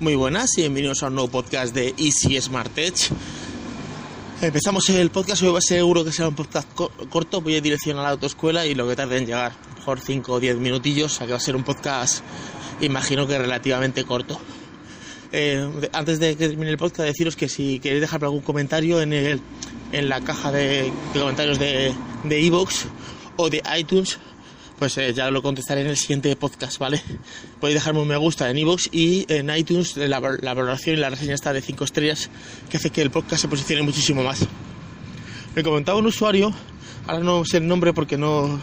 Muy buenas y bienvenidos a un nuevo podcast de Easy Smart Tech. Empezamos el podcast, hoy va a ser seguro que será un podcast corto, voy a dirección a la autoescuela y lo que tarde en llegar, mejor 5 o 10 minutillos, o que va a ser un podcast, imagino que relativamente corto. Eh, antes de que termine el podcast, deciros que si queréis dejar algún comentario en, el, en la caja de, comentarios de Evox o de iTunes, pues eh, ya lo contestaré en el siguiente podcast, ¿vale? Podéis dejarme un me gusta en iVoox y en iTunes la, valoración y la reseña está de 5 estrellas, que hace que el podcast se posicione muchísimo más. Me comentaba un usuario, ahora no sé el nombre porque no, o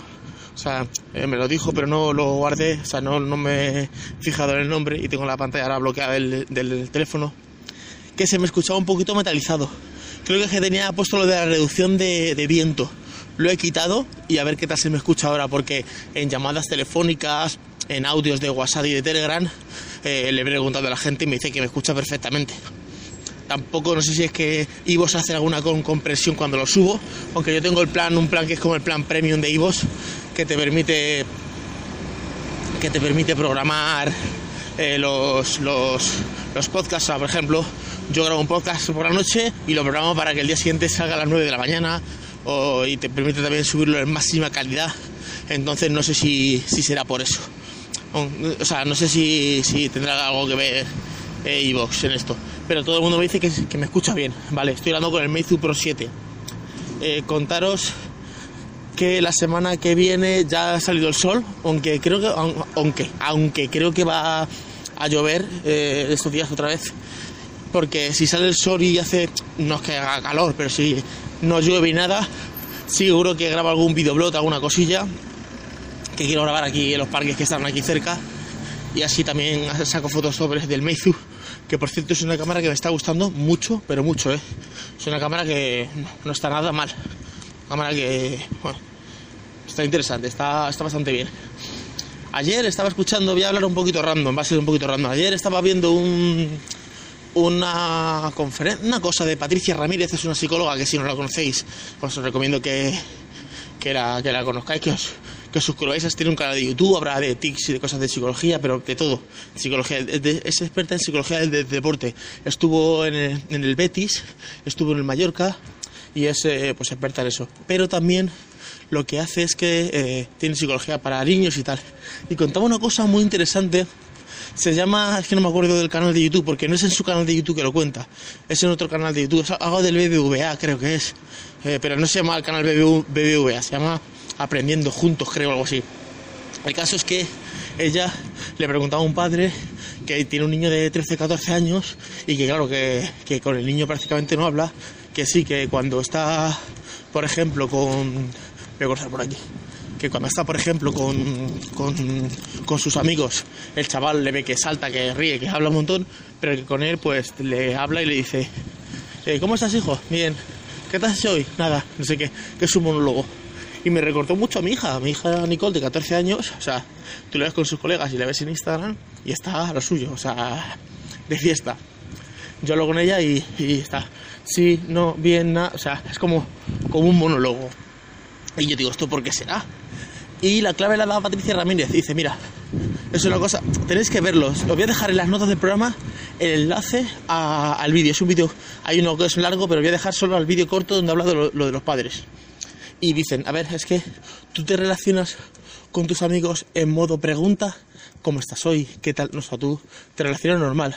sea, eh, me lo dijo, pero no lo guardé, o sea, no, no me he fijado en el nombre y tengo la pantalla ahora bloqueada del, teléfono, que se me escuchaba un poquito metalizado. Creo que tenía puesto lo de la reducción de viento lo he quitado y a ver qué tal se me escucha ahora, porque en llamadas telefónicas, en audios de WhatsApp y de Telegram, eh, le he preguntado a la gente y me dice que me escucha perfectamente. Tampoco no sé si es que Ivos hace alguna compresión cuando lo subo, aunque yo tengo el plan, un plan que es como el plan premium de Ivos, que te permite que te permite programar eh, los, los, los podcasts. por ejemplo, yo grabo un podcast por la noche y lo programo para que el día siguiente salga a las 9 de la mañana y te permite también subirlo en máxima calidad. Entonces no sé si, será por eso. O sea, no sé si, tendrá algo que ver Evox en esto. Pero todo el mundo me dice que, me escucha bien. Vale, estoy hablando con el Meizu Pro 7. Eh, contaros que la semana que viene ya ha salido el sol, aunque creo que aunque, aunque creo que va a llover eh, estos días otra vez. Porque si sale el sol y hace, no es que haga calor, pero si no llueve nada, seguro que grabo algún videoblog, alguna cosilla que quiero grabar aquí en los parques que están aquí cerca. Y así también saco fotos sobre del Meizu que por cierto es una cámara que me está gustando mucho pero mucho ¿eh? es una cámara que no está nada mal. Cámara que bueno está interesante está, está bastante bien. Ayer estaba escuchando voy a hablar un poquito random va a ser un poquito random. Ayer estaba viendo un una conferencia, una cosa de Patricia Ramírez, es una psicóloga que si no la conocéis, os recomiendo que, que, la, que la conozcáis, que os, que os suscribáis. Tiene un canal de YouTube, habrá de tics y de cosas de psicología, pero de todo. Psicología, es experta en psicología del, deporte. Estuvo en el, en el, Betis, estuvo en el Mallorca y es eh, pues experta en eso. Pero también lo que hace es que eh, tiene psicología para niños y tal. Y contaba una cosa muy interesante se llama, es que no me acuerdo del canal de YouTube, porque no es en su canal de YouTube que lo cuenta, es en otro canal de YouTube, es algo del BBVA, creo que es, eh, pero no se llama el canal BBVA, se llama Aprendiendo Juntos, creo, algo así. El caso es que ella le preguntaba a un padre que tiene un niño de 13, 14 años y que claro, que, que con el niño prácticamente no habla, que sí, que cuando está, por ejemplo, con... Voy a cortar por aquí que cuando está, por ejemplo, con, con, sus amigos, el chaval le ve que salta, que ríe, que habla un montón, pero que con él pues le habla y le dice, eh, ¿cómo estás hijo? Bien, ¿qué te has hecho hoy? Nada, no sé qué, que es un monólogo. Y me recortó mucho a mi hija, a mi hija Nicole de 14 años, o sea, tú le ves con sus colegas y le ves en Instagram y está a lo suyo, o sea, de fiesta. Yo hablo con ella y, y está, sí, no, bien, nada, o sea, es como, como un monólogo. Y yo digo, ¿esto por qué será? Y la clave la da Patricia Ramírez. Dice, mira, es una cosa, tenéis que verlos. Os voy a dejar en las notas del programa el enlace al vídeo. Es un vídeo, hay uno que es largo, pero voy a dejar solo al vídeo corto donde habla de lo de los padres. Y dicen, a ver, es que tú te relacionas con tus amigos en modo pregunta ¿cómo estás hoy? ¿Qué tal? No, o tú te relacionas normal.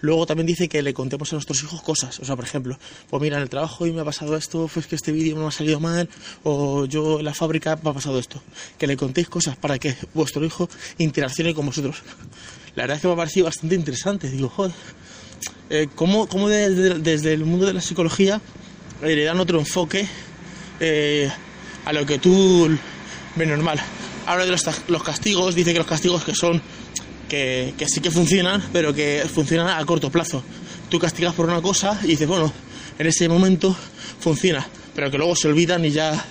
Luego también dice que le contemos a nuestros hijos cosas. O sea, por ejemplo, pues mira, en el trabajo hoy me ha pasado esto, pues que este vídeo me ha salido mal, o yo en la fábrica me ha pasado esto. Que le contéis cosas para que vuestro hijo interaccione con vosotros. La verdad es que me ha parecido bastante interesante. Digo, joder, eh, ¿cómo, desde, el mundo de la psicología le dan otro enfoque eh, a lo que tú ves normal? habla de los, castigos, dice que los castigos que son, que, sí que funcionan, pero que funcionan a corto plazo. Tú castigas por una cosa y dices, bueno, en ese momento funciona, pero que luego se olvidan y ya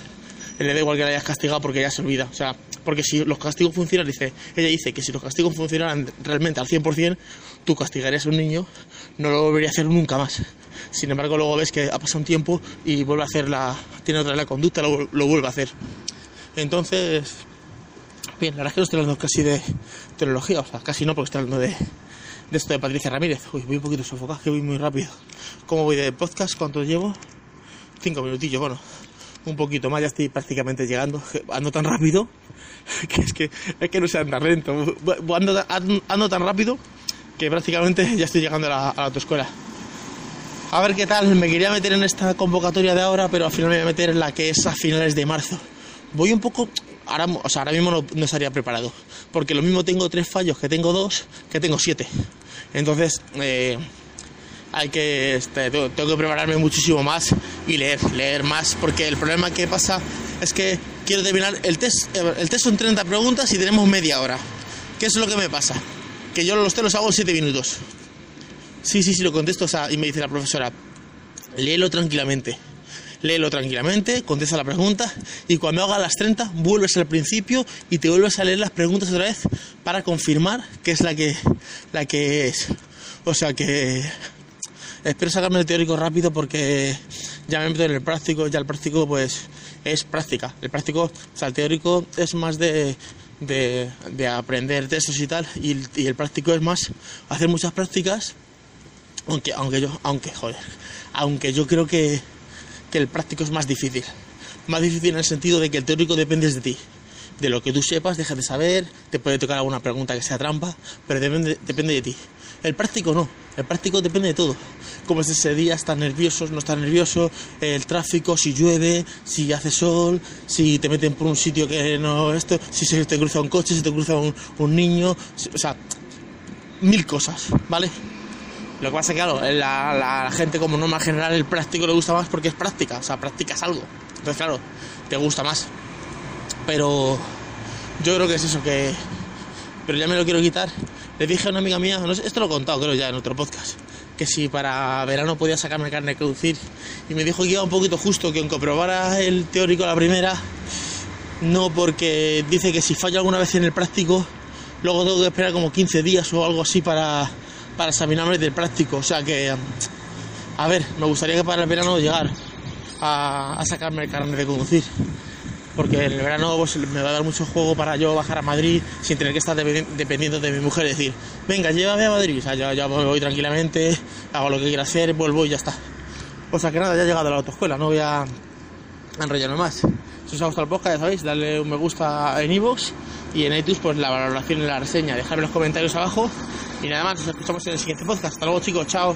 le da igual que le hayas castigado porque ya se olvida. O sea, porque si los castigos funcionan, dice, ella dice que si los castigos funcionaran realmente al 100%, tú castigarías a un niño, no lo volvería a hacer nunca más. Sin embargo, luego ves que ha pasado un tiempo y vuelve a hacer la, tiene otra la conducta, lo, lo vuelve a hacer. Entonces, Bien, la verdad es que no estoy hablando casi de tecnología, o sea, casi no, porque estoy hablando de, de esto de Patricia Ramírez. Uy, voy un poquito sofocado, que voy muy rápido. ¿Cómo voy de podcast? ¿Cuánto llevo? Cinco minutillos, bueno, un poquito más, ya estoy prácticamente llegando. Ando tan rápido que es que, es que no sé andar lento. Ando, ando tan rápido que prácticamente ya estoy llegando a la, a la autoescuela. A ver qué tal, me quería meter en esta convocatoria de ahora, pero al final me voy a meter en la que es a finales de marzo. Voy un poco, ahora, o sea, ahora mismo no, estaría preparado, porque lo mismo tengo tres fallos que tengo dos, que tengo siete. Entonces, eh, hay que, este, tengo que prepararme muchísimo más y leer, leer más, porque el problema que pasa es que quiero terminar, el test, el test son 30 preguntas y tenemos media hora. ¿Qué es lo que me pasa? Que yo los test los hago en 7 minutos. Sí, sí, sí, lo contesto. O sea, y me dice la profesora, léelo tranquilamente. Léelo tranquilamente, contesta la pregunta y cuando haga las 30 vuelves al principio y te vuelves a leer las preguntas otra vez para confirmar que es la que, la que es. O sea que espero sacarme el teórico rápido porque ya me meto en el práctico, ya el práctico pues es práctica. El práctico, o sea, el teórico es más de, de, de aprender textos y tal y, el práctico es más hacer muchas prácticas aunque, aunque yo, aunque, joder, aunque yo creo que, que el práctico es más difícil. Más difícil en el sentido de que el teórico depende de ti. De lo que tú sepas, dejas de saber, te puede tocar alguna pregunta que sea trampa, pero depende, depende de ti. El práctico no, el práctico depende de todo. Cómo es ese día, estás nervioso, no estás nervioso, el tráfico, si llueve, si hace sol, si te meten por un sitio que no esto, si se te cruza un coche, si te cruza un, niño, o sea, mil cosas, ¿vale? Lo que pasa es que, claro, la, la, la, gente como norma general el práctico le gusta más porque es práctica, o sea, practicas algo. Entonces, claro, te gusta más. Pero yo creo que es eso, que... Pero ya me lo quiero quitar. Le dije a una amiga mía, no sé, esto lo he contado creo ya en otro podcast, que si para verano podía sacarme carne de conducir. Y me dijo que iba un poquito justo, que aunque probara el teórico la primera, no porque dice que si fallo alguna vez en el práctico, luego tengo que esperar como 15 días o algo así para para examinarme del práctico. O sea que, a ver, me gustaría que para el verano llegar a, a sacarme el carnet de conducir. Porque en el verano pues, me va a dar mucho juego para yo bajar a Madrid sin tener que estar dependiendo de mi mujer y decir, venga, llévame a Madrid. O sea, yo voy tranquilamente, hago lo que quiera hacer, vuelvo y ya está. O sea que nada, ya he llegado a la autoescuela, no voy a enrollarme más. Si os ha gustado el podcast, ya sabéis, darle un me gusta en iVoox y en iTunes pues la valoración y la reseña. Dejadme los comentarios abajo y nada más, nos escuchamos en el siguiente podcast. Hasta luego chicos, chao.